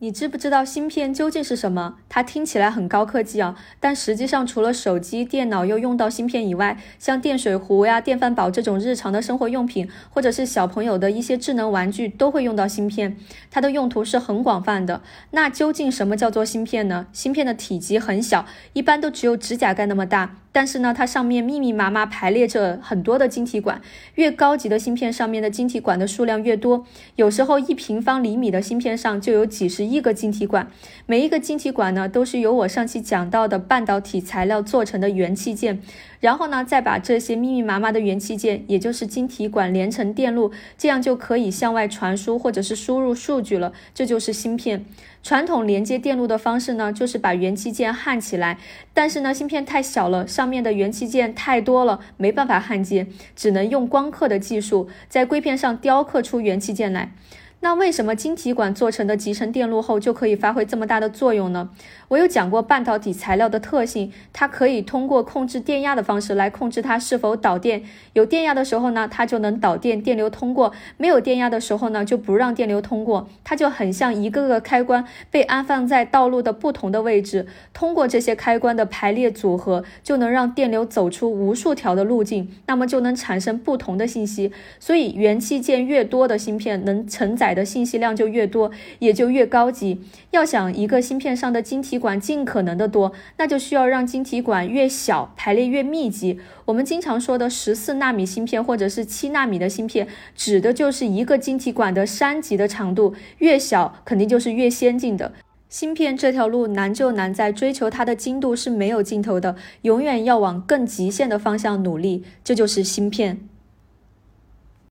你知不知道芯片究竟是什么？它听起来很高科技啊，但实际上除了手机、电脑又用到芯片以外，像电水壶呀、电饭煲这种日常的生活用品，或者是小朋友的一些智能玩具，都会用到芯片。它的用途是很广泛的。那究竟什么叫做芯片呢？芯片的体积很小，一般都只有指甲盖那么大。但是呢，它上面密密麻麻排列着很多的晶体管，越高级的芯片上面的晶体管的数量越多，有时候一平方厘米的芯片上就有几十亿个晶体管，每一个晶体管呢都是由我上期讲到的半导体材料做成的元器件。然后呢，再把这些密密麻麻的元器件，也就是晶体管连成电路，这样就可以向外传输或者是输入数据了。这就是芯片。传统连接电路的方式呢，就是把元器件焊起来，但是呢，芯片太小了，上面的元器件太多了，没办法焊接，只能用光刻的技术，在硅片上雕刻出元器件来。那为什么晶体管做成的集成电路后就可以发挥这么大的作用呢？我有讲过半导体材料的特性，它可以通过控制电压的方式来控制它是否导电。有电压的时候呢，它就能导电，电流通过；没有电压的时候呢，就不让电流通过。它就很像一个个开关被安放在道路的不同的位置，通过这些开关的排列组合，就能让电流走出无数条的路径，那么就能产生不同的信息。所以元器件越多的芯片能承载。的信息量就越多，也就越高级。要想一个芯片上的晶体管尽可能的多，那就需要让晶体管越小，排列越密集。我们经常说的十四纳米芯片或者是七纳米的芯片，指的就是一个晶体管的三级的长度，越小肯定就是越先进的。芯片这条路难就难在追求它的精度是没有尽头的，永远要往更极限的方向努力。这就是芯片。